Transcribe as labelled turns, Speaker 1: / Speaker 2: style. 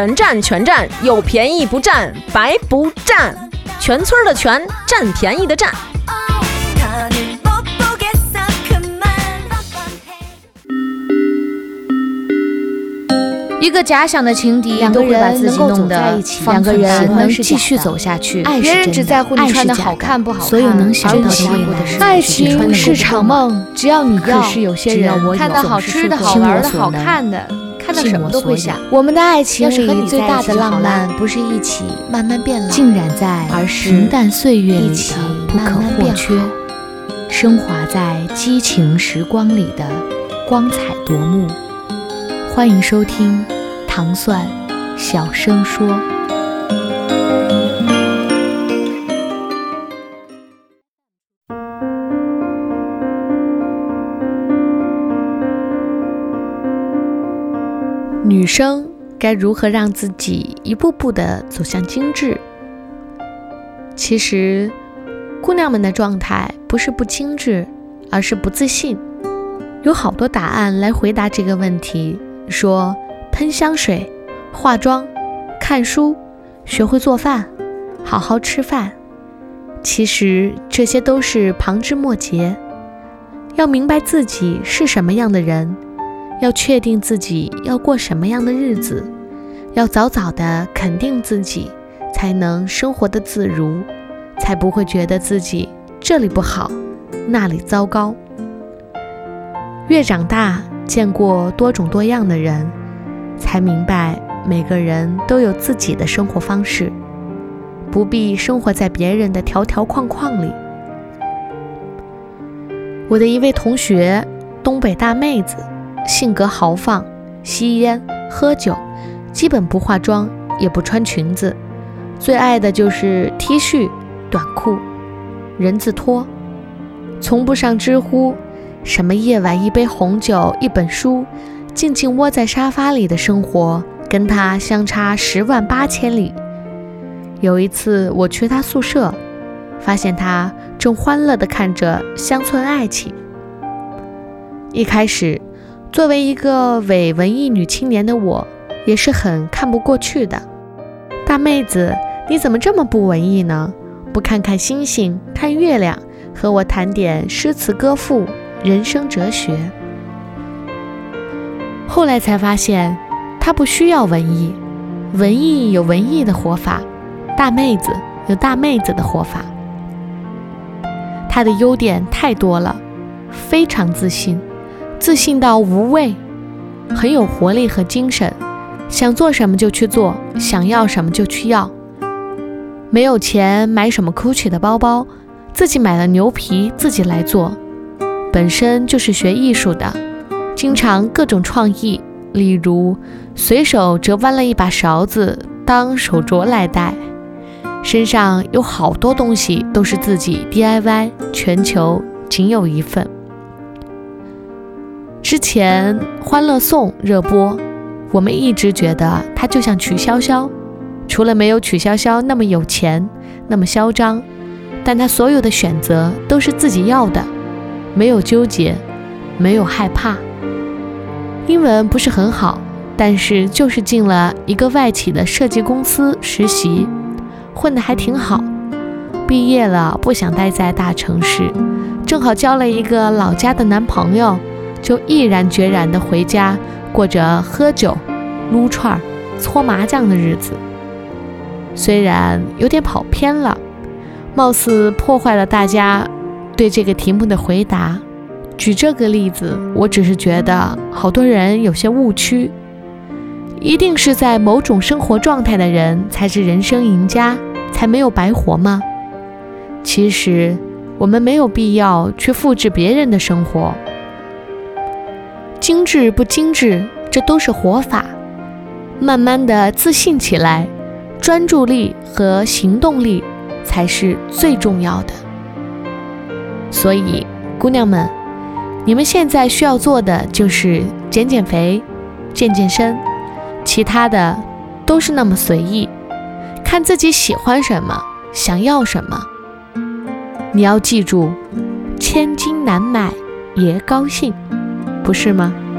Speaker 1: 全占全占，有便宜不占，白不占，全村的全，占便宜的占。
Speaker 2: 一个假想的情敌，
Speaker 3: 两个人能够走在一起，
Speaker 2: 两个人能继续走下去。
Speaker 3: 别人只在乎你穿的好看不好看，
Speaker 2: 所有能想到的未来。
Speaker 3: 爱情是场梦，只要你要，
Speaker 2: 只要我
Speaker 3: 看到好吃的好玩的好看的，看到什么都会想。我们的爱情里最大的浪漫，不是一起慢慢变老，
Speaker 2: 浸染在平淡岁月里的不可或缺，升华在激情时光里的光彩夺目。欢迎收听糖蒜小声说。女生该如何让自己一步步的走向精致？其实，姑娘们的状态不是不精致，而是不自信。有好多答案来回答这个问题。说喷香水、化妆、看书、学会做饭、好好吃饭，其实这些都是旁枝末节。要明白自己是什么样的人，要确定自己要过什么样的日子，要早早的肯定自己，才能生活的自如，才不会觉得自己这里不好，那里糟糕。越长大。见过多种多样的人，才明白每个人都有自己的生活方式，不必生活在别人的条条框框里。我的一位同学，东北大妹子，性格豪放，吸烟喝酒，基本不化妆，也不穿裙子，最爱的就是 T 恤、短裤、人字拖，从不上知乎。什么夜晚一杯红酒一本书，静静窝在沙发里的生活，跟他相差十万八千里。有一次我去他宿舍，发现他正欢乐地看着《乡村爱情》。一开始，作为一个伪文艺女青年的我，也是很看不过去的。大妹子，你怎么这么不文艺呢？不看看星星，看月亮，和我谈点诗词歌赋。人生哲学。后来才发现，他不需要文艺，文艺有文艺的活法，大妹子有大妹子的活法。他的优点太多了，非常自信，自信到无畏，很有活力和精神，想做什么就去做，想要什么就去要。没有钱买什么 Gucci 的包包，自己买了牛皮自己来做。本身就是学艺术的，经常各种创意，例如随手折弯了一把勺子当手镯来戴，身上有好多东西都是自己 DIY，全球仅有一份。之前《欢乐颂》热播，我们一直觉得他就像曲筱绡，除了没有曲筱绡那么有钱，那么嚣张，但他所有的选择都是自己要的。没有纠结，没有害怕。英文不是很好，但是就是进了一个外企的设计公司实习，混得还挺好。毕业了不想待在大城市，正好交了一个老家的男朋友，就毅然决然地回家，过着喝酒、撸串、搓麻将的日子。虽然有点跑偏了，貌似破坏了大家。对这个题目的回答，举这个例子，我只是觉得好多人有些误区，一定是在某种生活状态的人才是人生赢家，才没有白活吗？其实我们没有必要去复制别人的生活，精致不精致，这都是活法。慢慢的自信起来，专注力和行动力才是最重要的。所以，姑娘们，你们现在需要做的就是减减肥、健健身，其他的都是那么随意，看自己喜欢什么，想要什么。你要记住，千金难买爷高兴，不是吗？